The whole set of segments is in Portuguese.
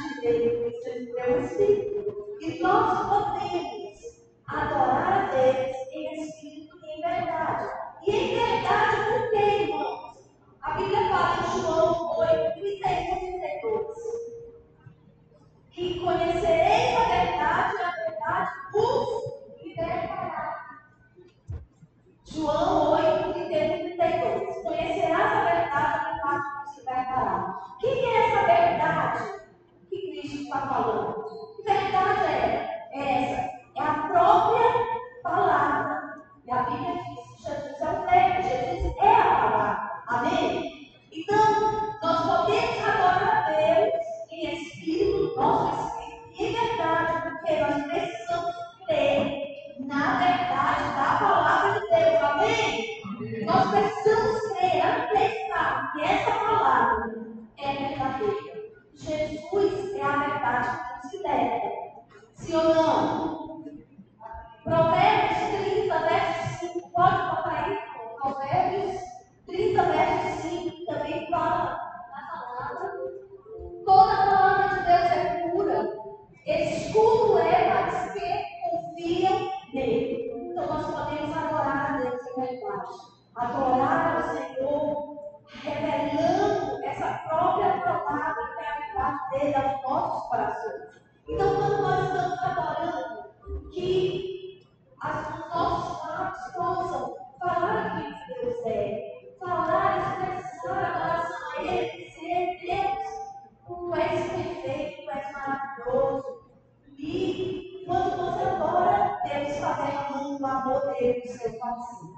parte dele, o Espírito. E nós podemos adorar. ele, o seu.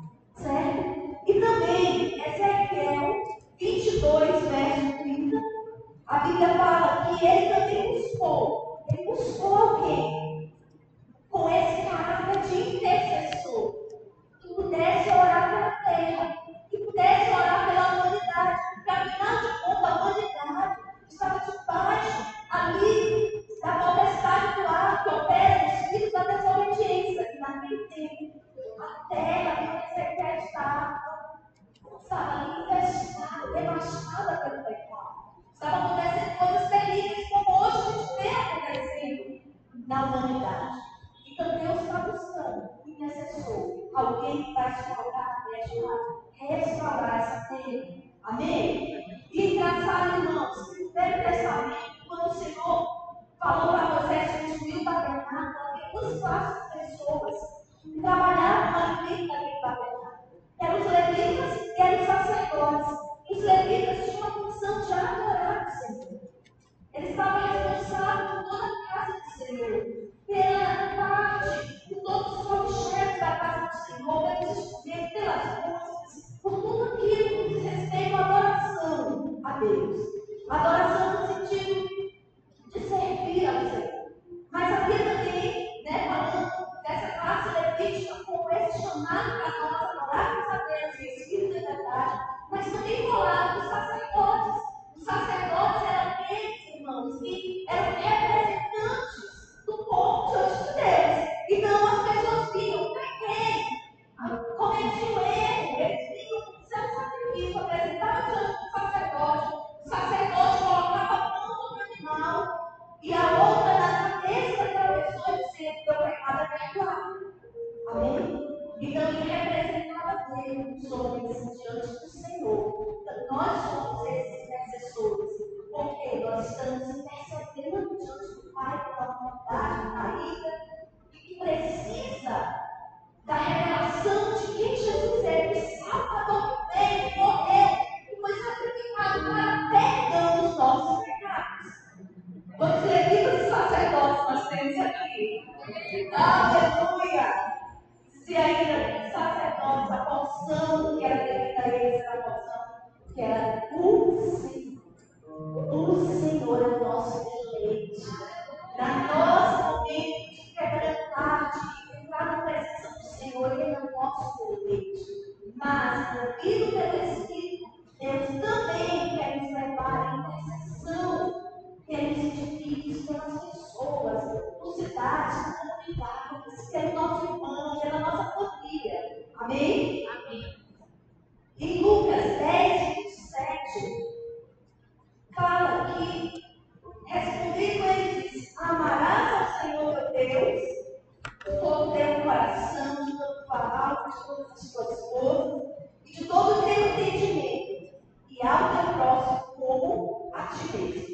attributes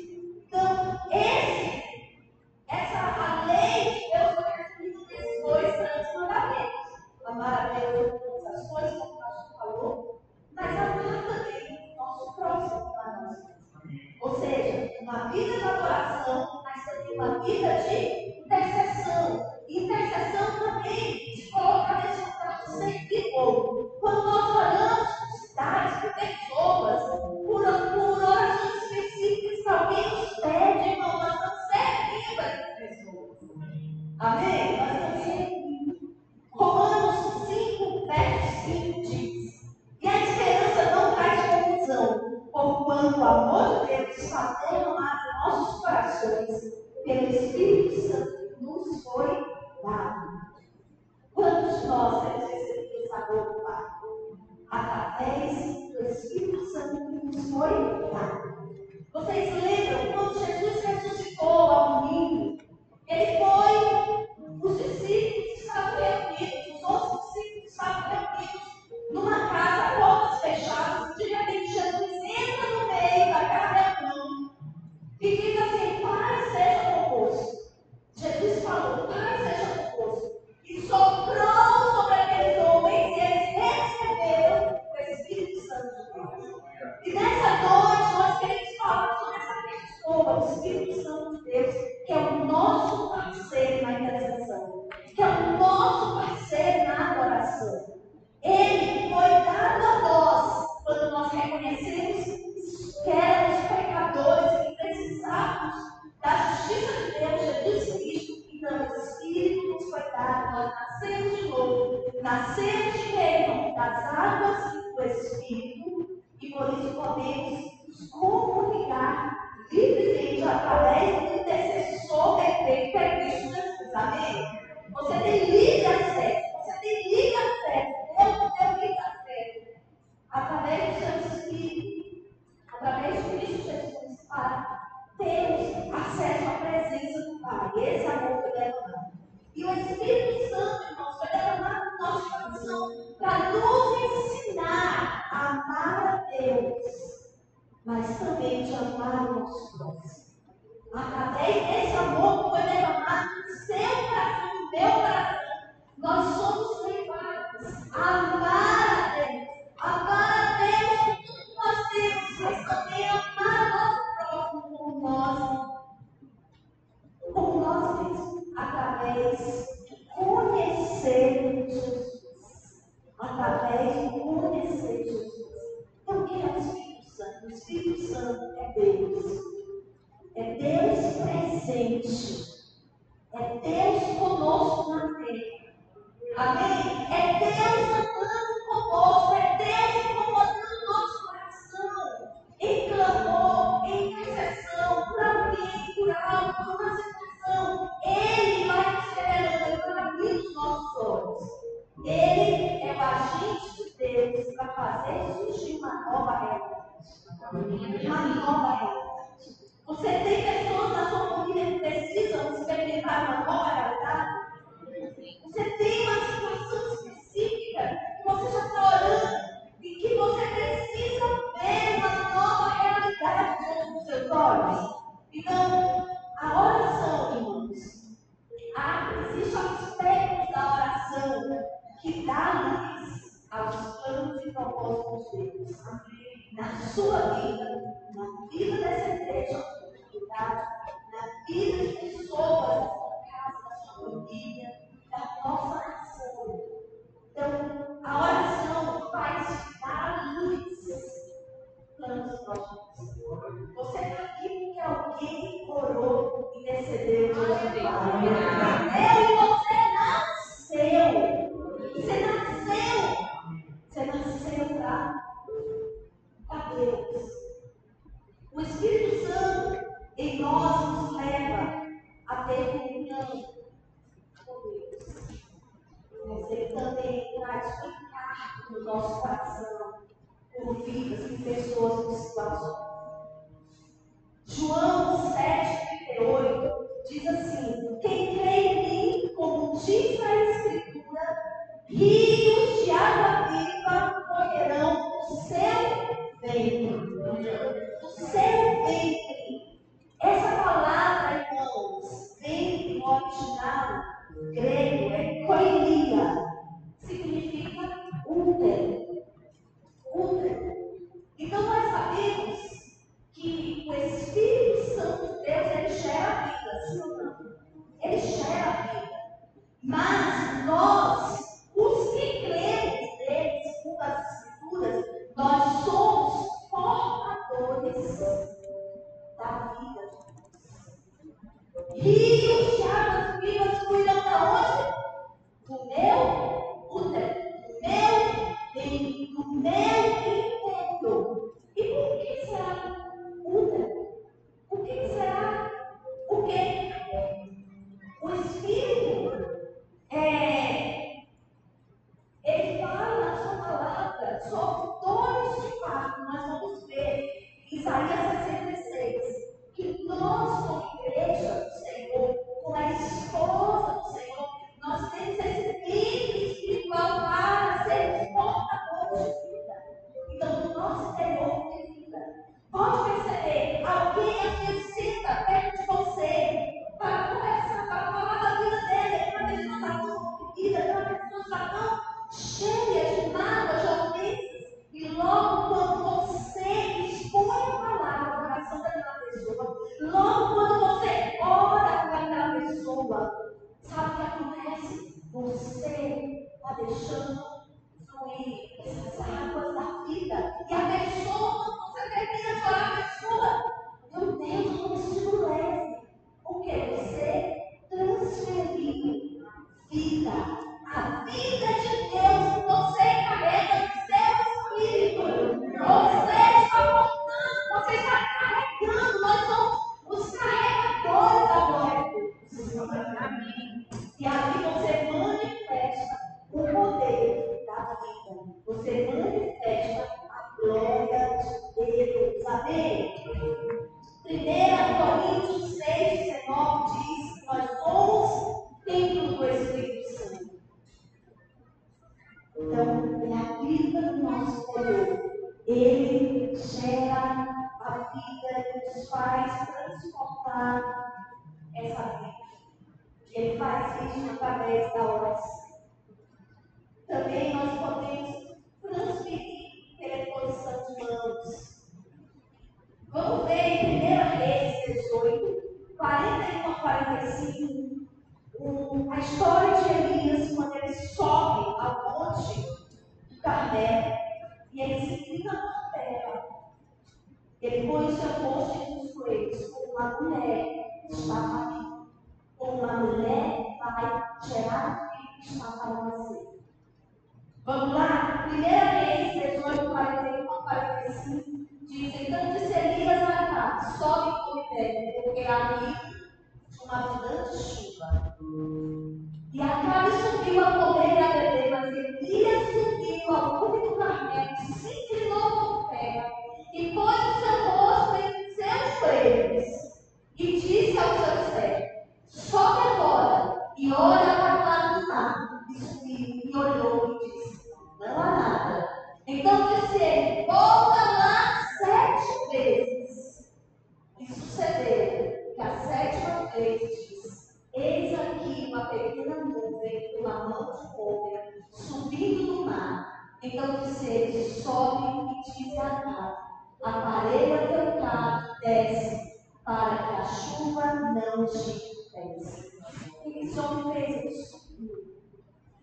Você tem pessoas na sua família que precisam experimentar uma nova tá? realidade? Você tem uma situação específica que você já está orando e que você precisa ver uma nova realidade diante dos seus olhos? Então, a oração, irmãos, há, existem aspectos da oração que dá luz aos planos e propósitos de Deus. Na sua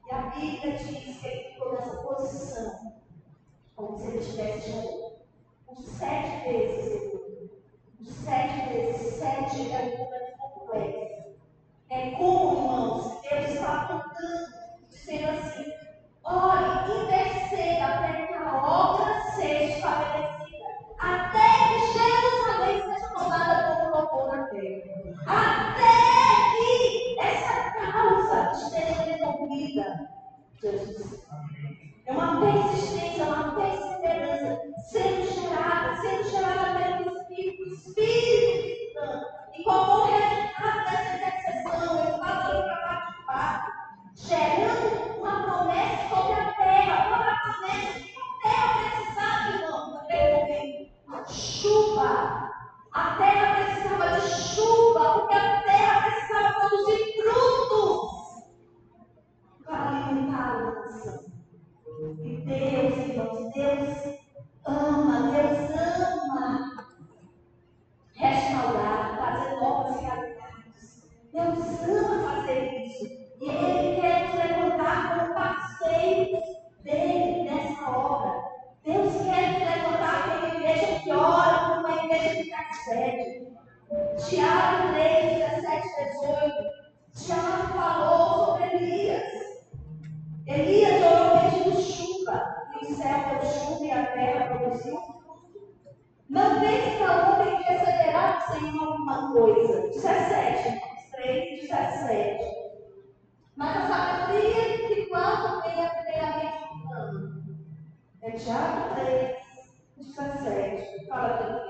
E a Bíblia diz que ele ficou nessa posição, como se ele estivesse chorando. Por sete vezes ele. Por sete vezes, sete é um número complexo. É como, irmãos, Deus está apontando, dizendo assim: Olhe, e interceda até que a obra seja estabelecida, até que Jerusalém seja tomada como louvor na terra, até que essa causa esteja vida, Jesus. É uma persistência, é uma perseverança, sendo gerada, sendo gerada pelo Espírito, Espírito Santo. E como resultado dessa intercessão, eu passo para participar, gerando uma promessa sobre a terra, uma promessa que a terra precisava, irmão, para devolver. Chuva. A terra precisava de chuva, porque a terra precisava produzir frutos para alimentar a lança. E Deus, irmãos, Deus ama, Deus ama restaurar, fazer novas realidades. Deus ama fazer isso. E Ele quer te levantar como parceiro dele nessa obra. Deus quer te levantar como igreja que ora, como uma igreja que intercede. Tiago 3, 17, 18. Tiago Elias é orou pedindo chuva, e o céu deu chuva e a terra produziu fruto. Uma vez Naum tem que acelerar o Senhor alguma coisa. 17, irmãos, 3, 17. Mas a sabedoria que quando tem é a primeira vez humana. É Tiago 3, 17. Fala, Deus.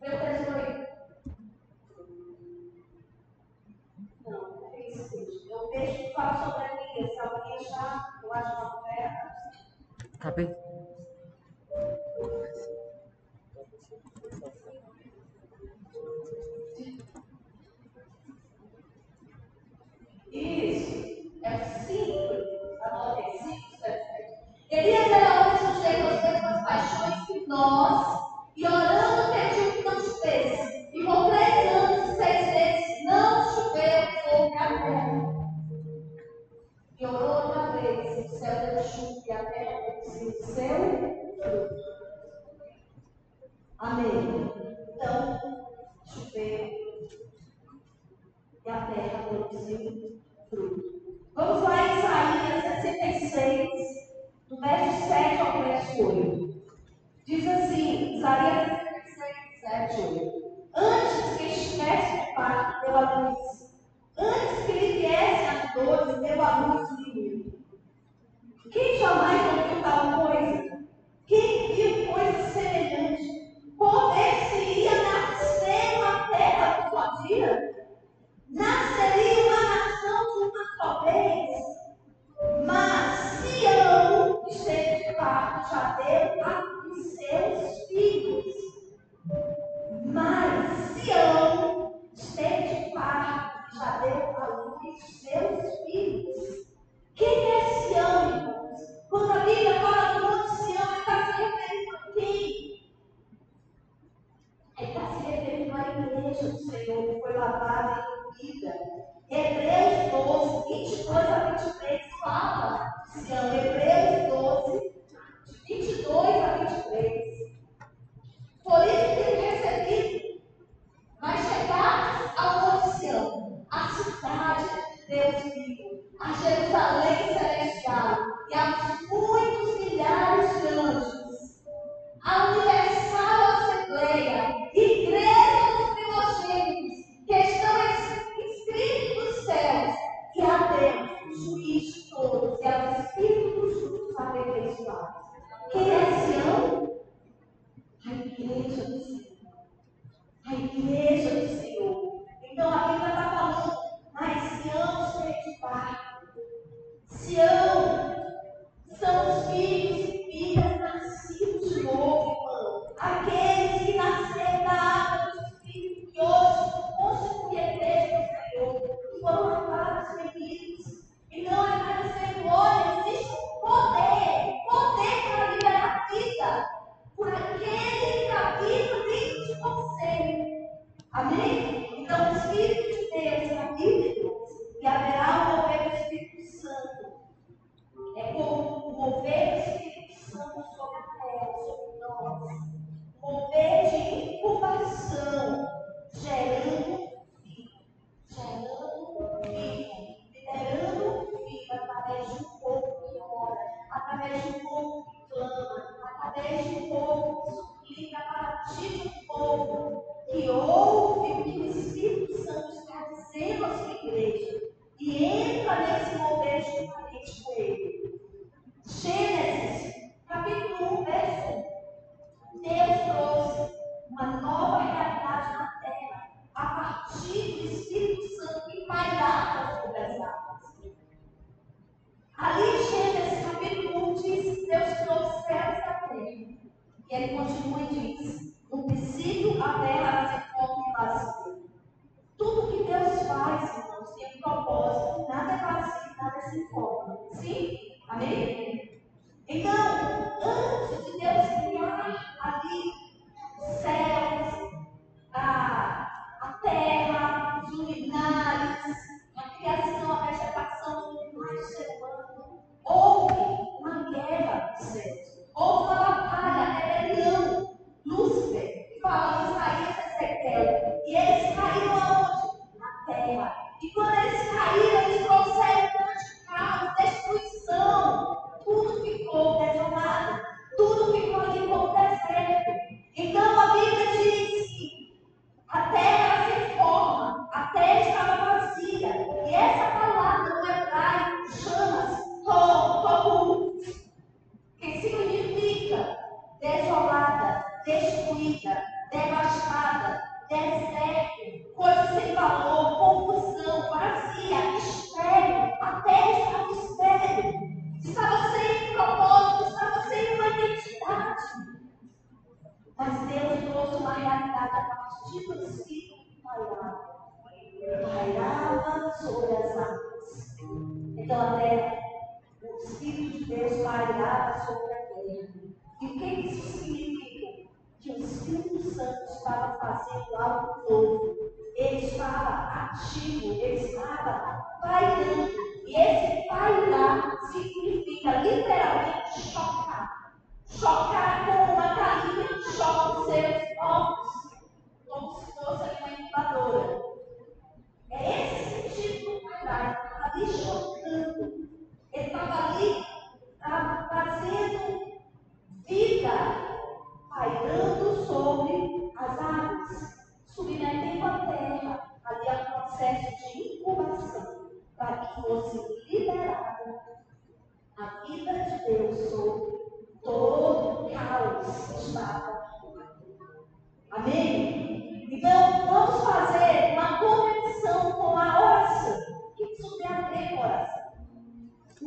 Meu Deus, fala sobre a guia, se alguém achar, eu acho é uma oferta. Tá bem. Isso. É simples. Anotem, é simples. Elias era homem sujeito às mesmas paixões que nós e orando pedra chuve a terra produzir o seu fruto. Amém. Então, choveu e a terra produziu o fruto. Vamos lá em Isaías 66, do verso 7 ao verso 8. Diz assim, Isaías 66, 7, 8. Antes que estivesse o parto, deu a luz. Antes que lhe viessem as dores, deu a luz quem jamais ouviu tal coisa?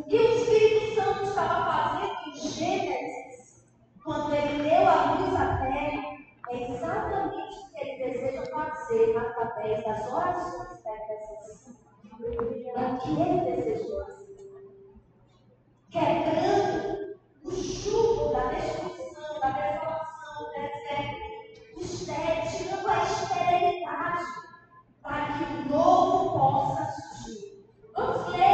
E o Espírito Santo estava fazendo em Gênesis, quando ele deu a luz à terra, é exatamente o que ele deseja fazer através das orações dessas. É o que ele desejou assim. Quebrando o jugo da destruição, da desolação, do deserto, do estéreo, tirando a esterilidade para que o novo possa surgir. Vamos ler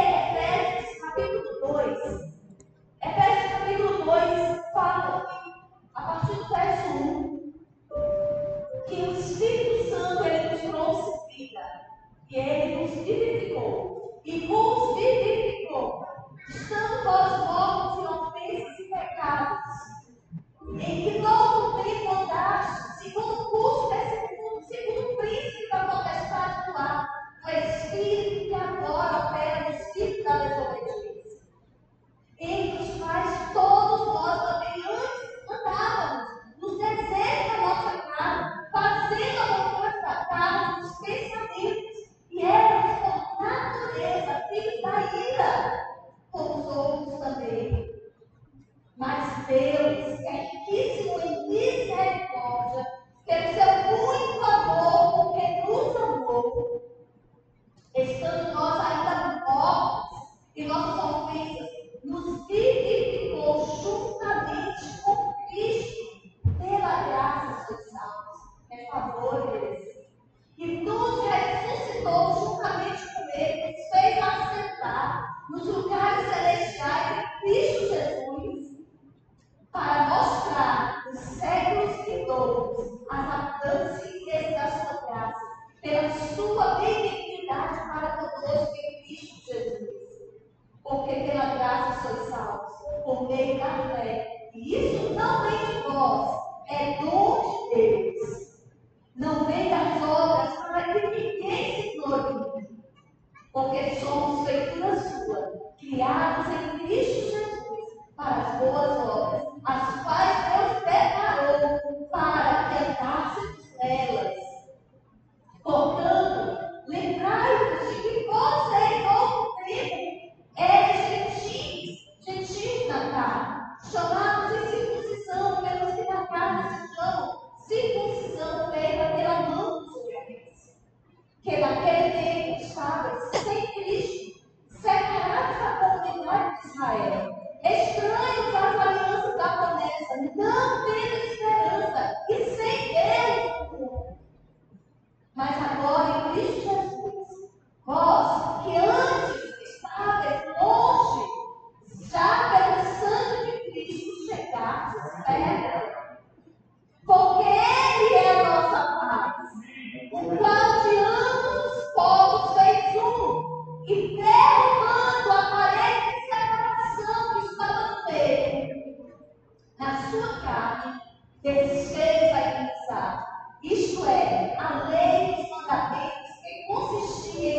E ele nos vivificou. E por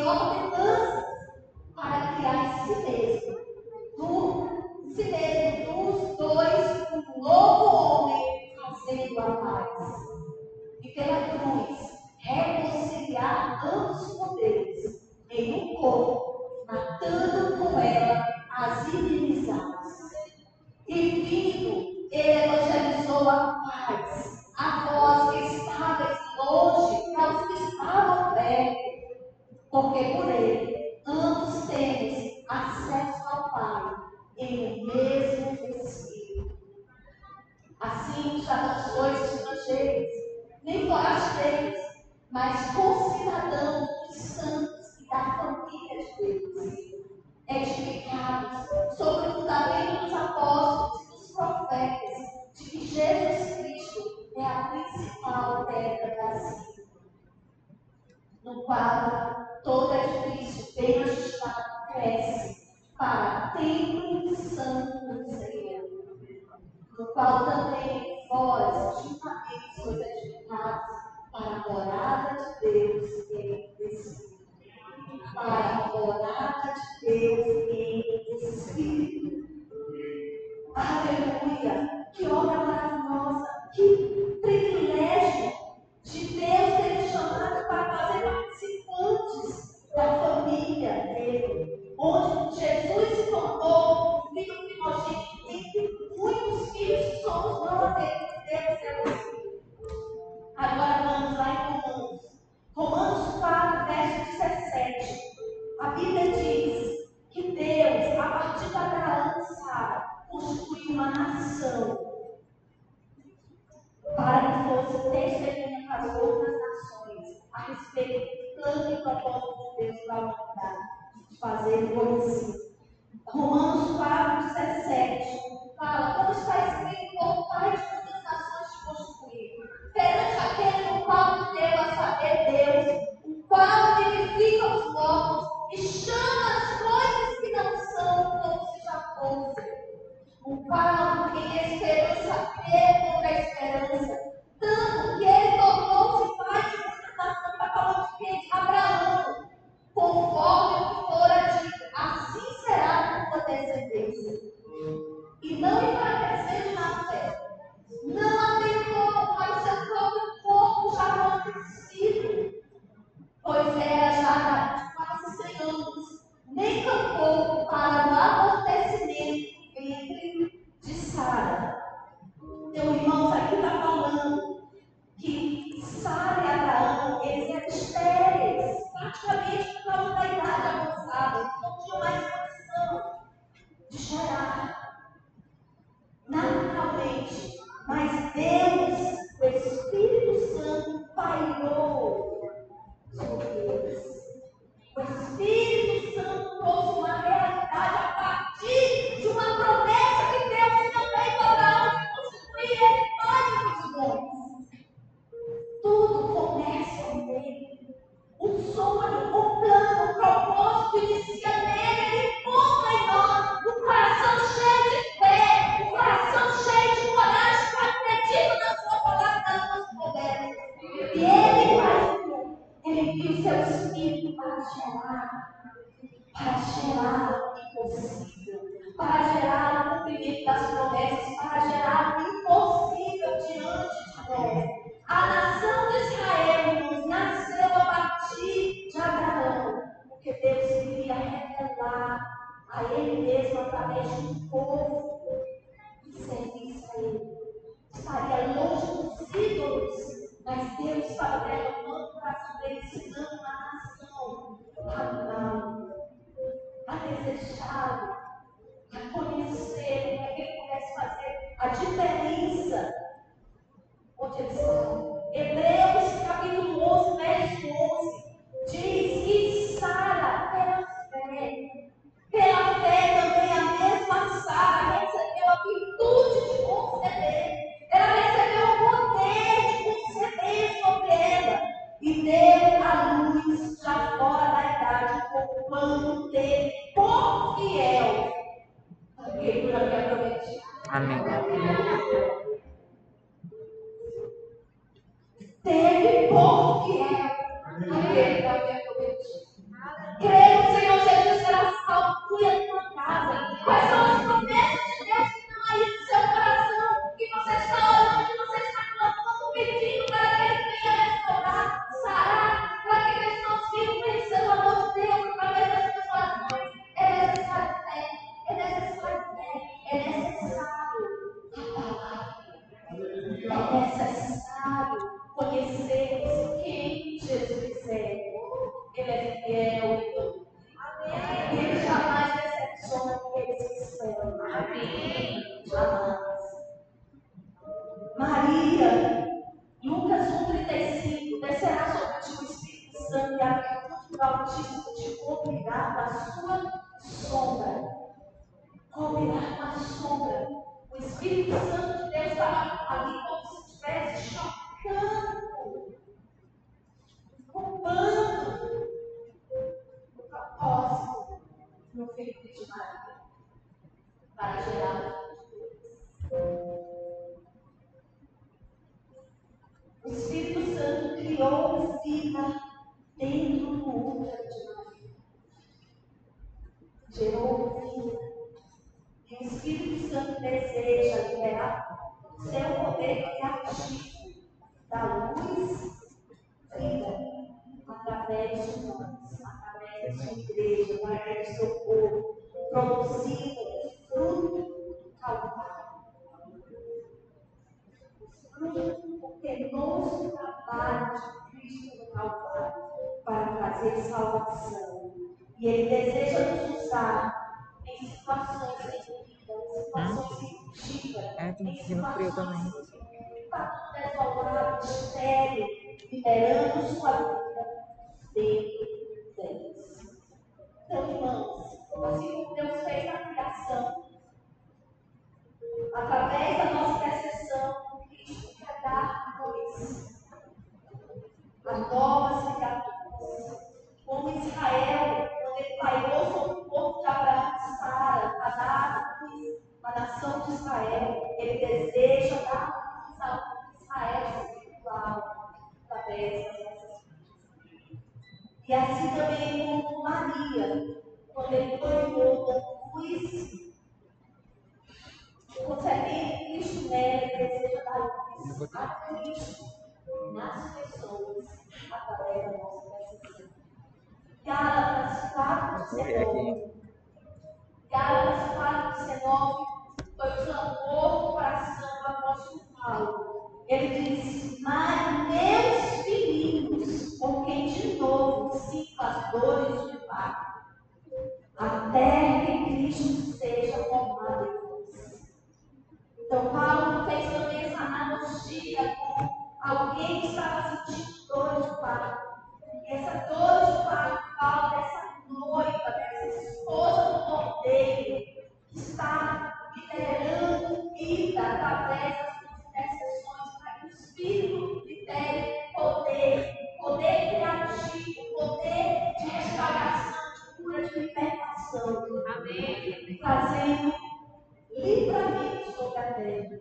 consistia em revelando sua vida dentro deles. Então, irmãos, assim como Deus fez na criação, através da nossa intercessão, Cristo quer dar luz a novas criaturas. Como Israel, quando ele pairou sobre o povo de Abraão e Sara, para nação de Israel, ele deseja dar através das nossas. E assim também como Maria, quando ele tomou da cruz, o conselheiro Cristo nela deseja dar luz a Cristo nas pessoas através da nossa presença. Gálatas 4, 19. Gálatas 4, 19 pois o amor para a samba apóstolo Paulo ele diz, mas meus filhinhos, por quem de novo sinto as dores de parto, até que Cristo seja formado em vós. Então, Paulo fez também essa analogia com alguém que estava sentindo dores de parto. E essa dor de parto fala dessa noiva, dessa esposa do cordeiro, que está liderando vida através Poder, poder, de criativo, poder de restauração, de cura, de libertação. Amém. Livramento sobre a terra.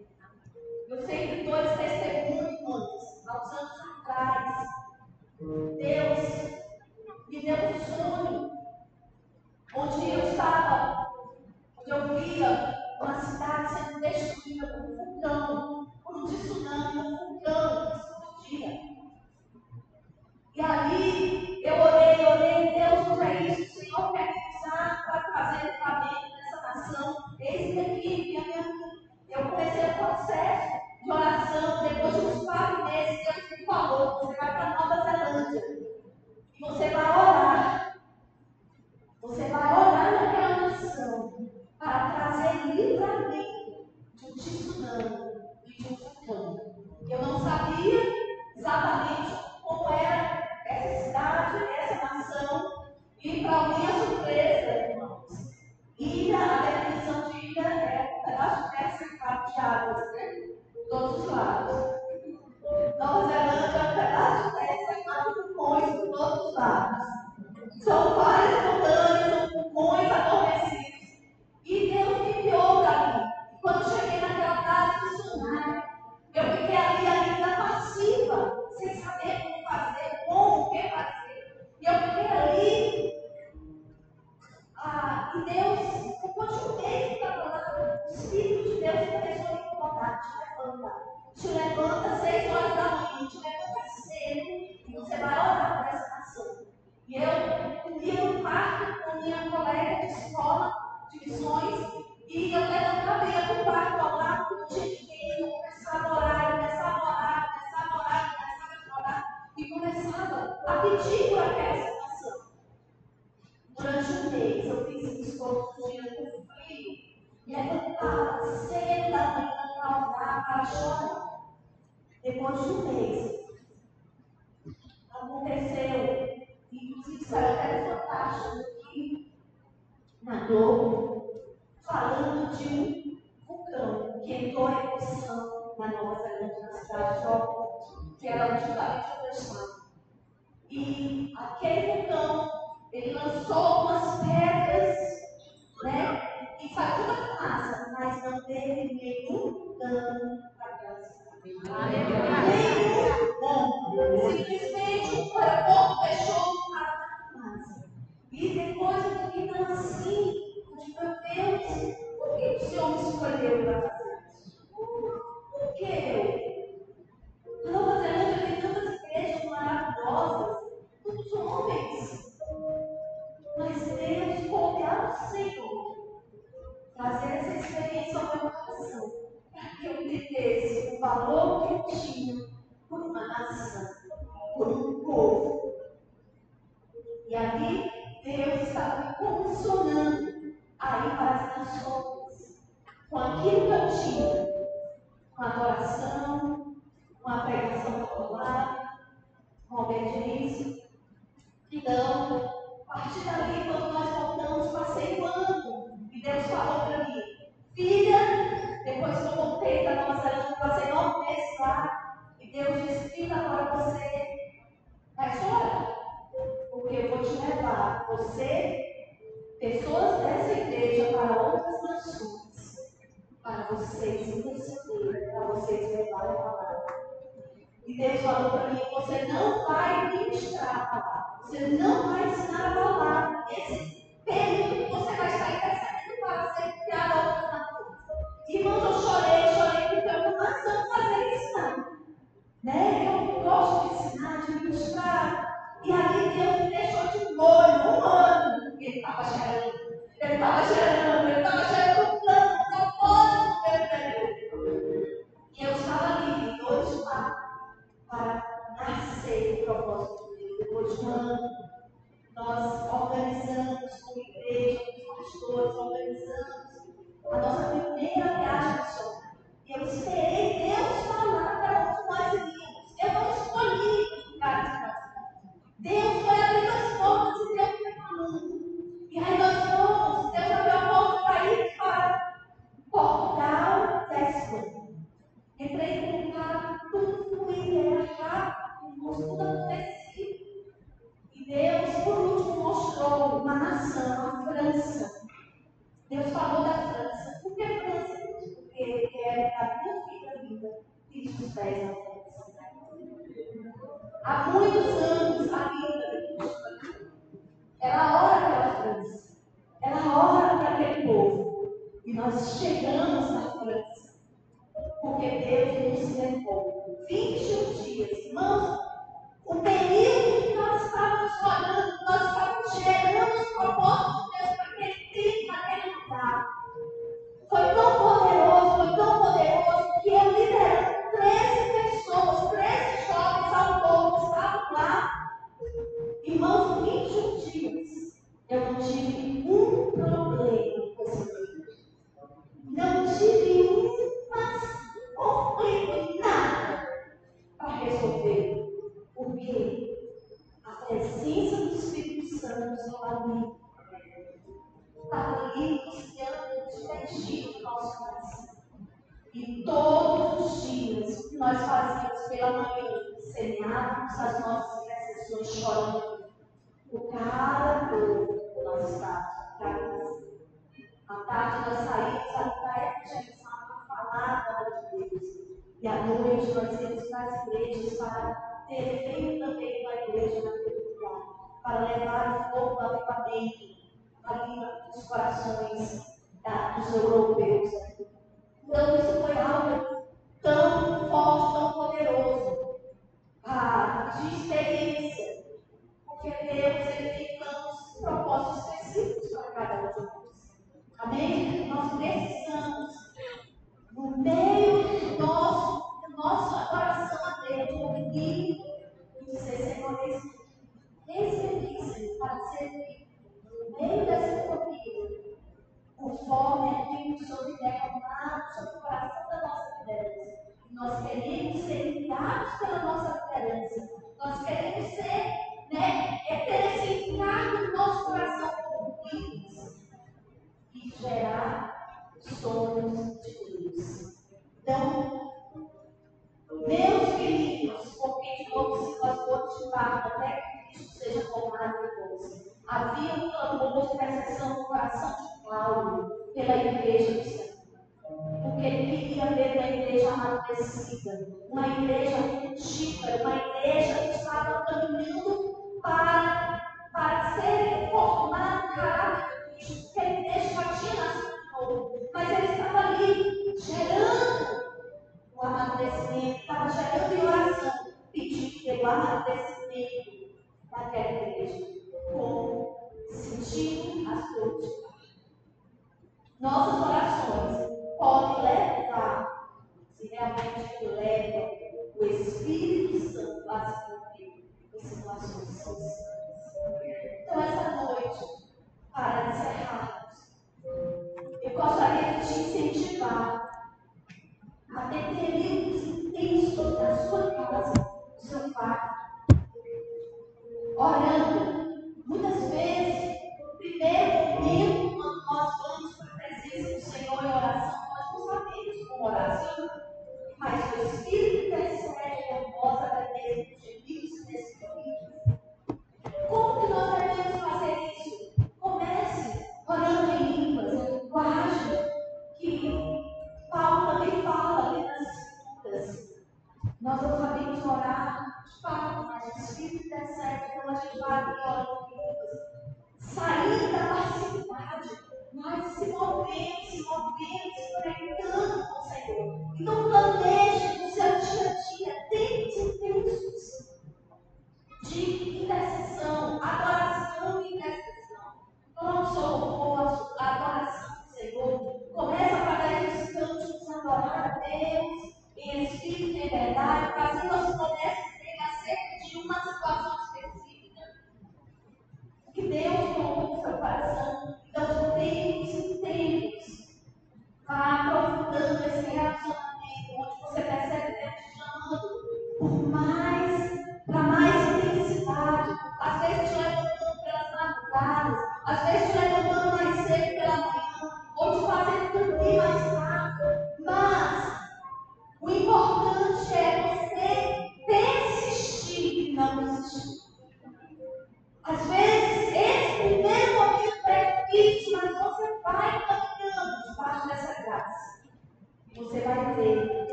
No 102, 60. abdico a peça. você, pessoas dessa igreja, para outras nações, para vocês ensinarem para vocês levarem a palavra. E Deus falou para mim: você não vai ministrar a palavra, você não vai ensinar a palavra nesse período que você vai estar Ele estava chorando, Nós queremos ser guiados pela nossa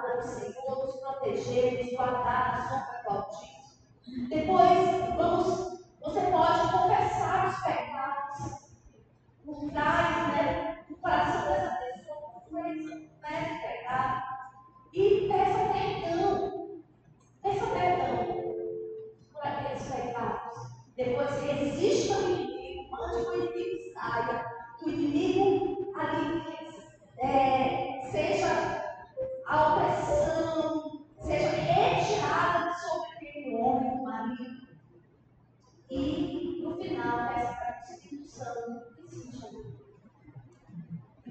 guarda do Senhor, nos proteger, nos guardar na sombra do Altíssimo. Depois, vamos, você pode confessar os pecados por trás, né? O coração dessa pessoa, por trás, né? Pecado. E peça perdão. Peça perdão por aqueles pecados. Depois, resista ao inimigo, mande o inimigo saia. O inimigo ali é, seja ao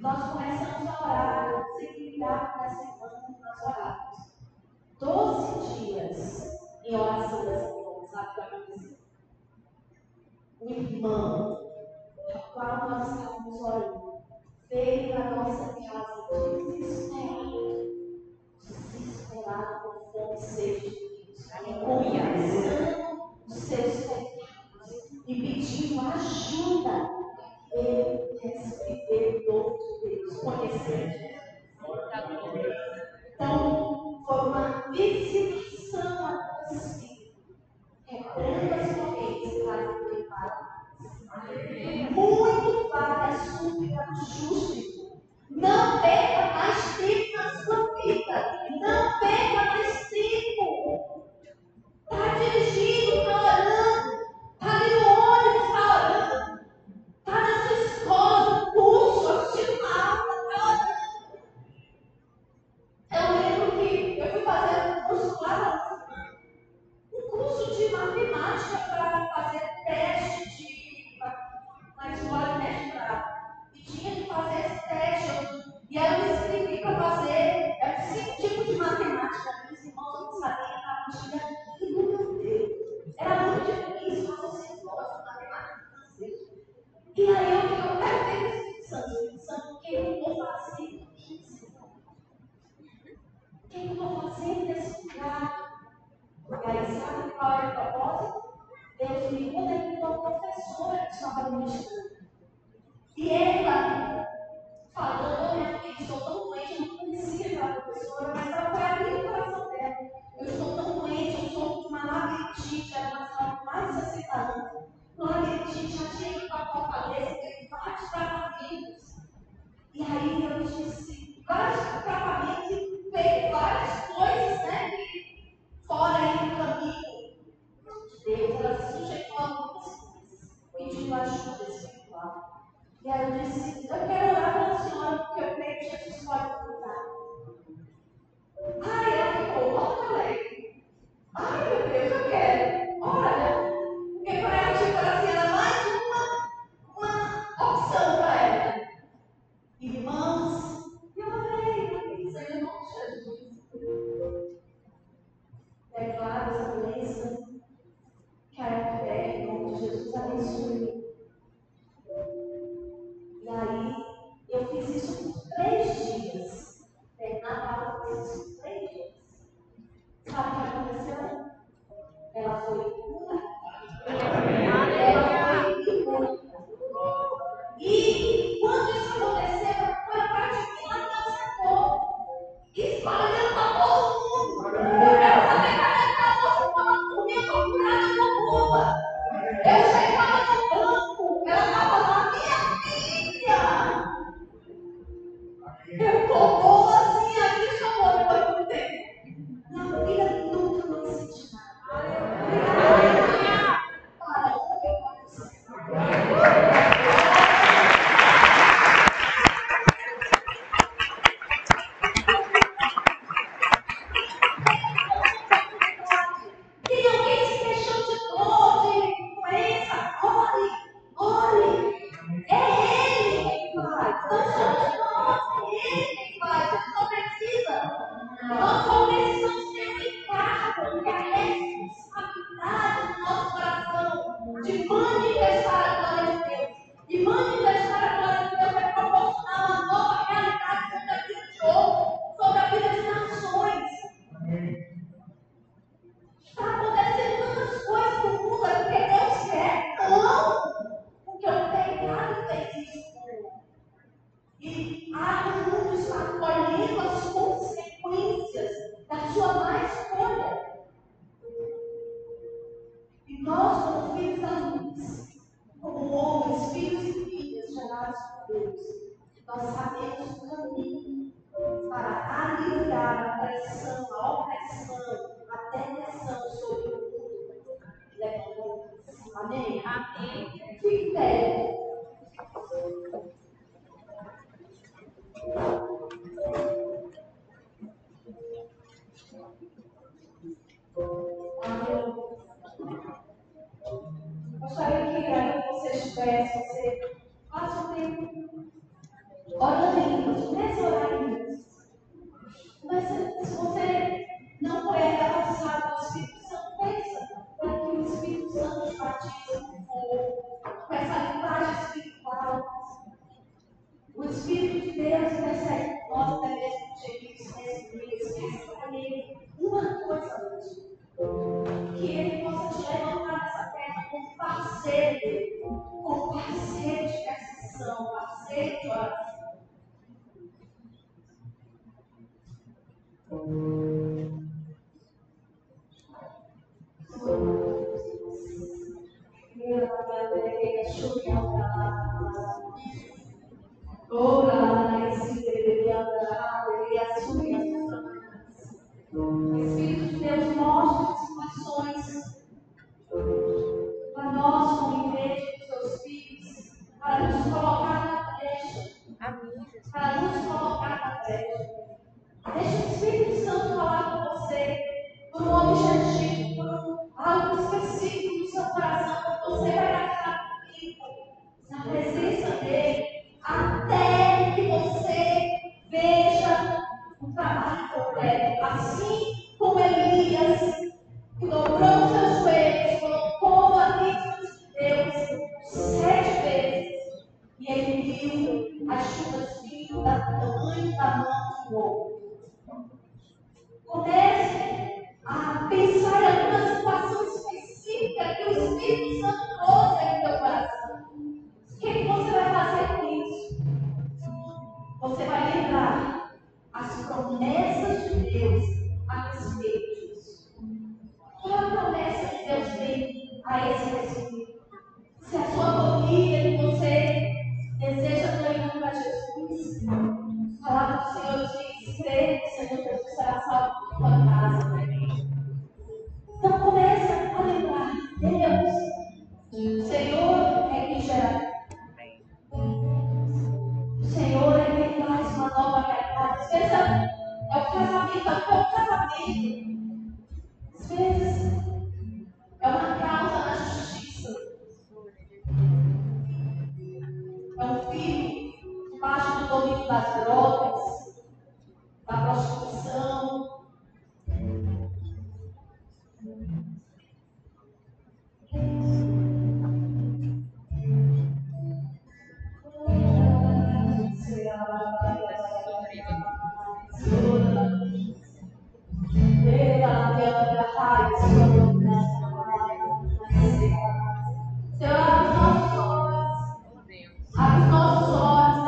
Nós começamos a orar, seguibilidade da semana, nós orávamos. Doze dias em oração das irmãs, sabe o que aconteceu? O irmão, a qual nós estávamos orando, veio na nossa casa desesperado, desesperado com fome e sede de Deus, confessando os seus pecados e pedindo ajuda ele quer se viver novo de Deus, conhecer Então, foi uma visitação a todos quebrando as correntes para o pecado. Muito vale a súplica do justo. Não perca mais tempo na sua vida.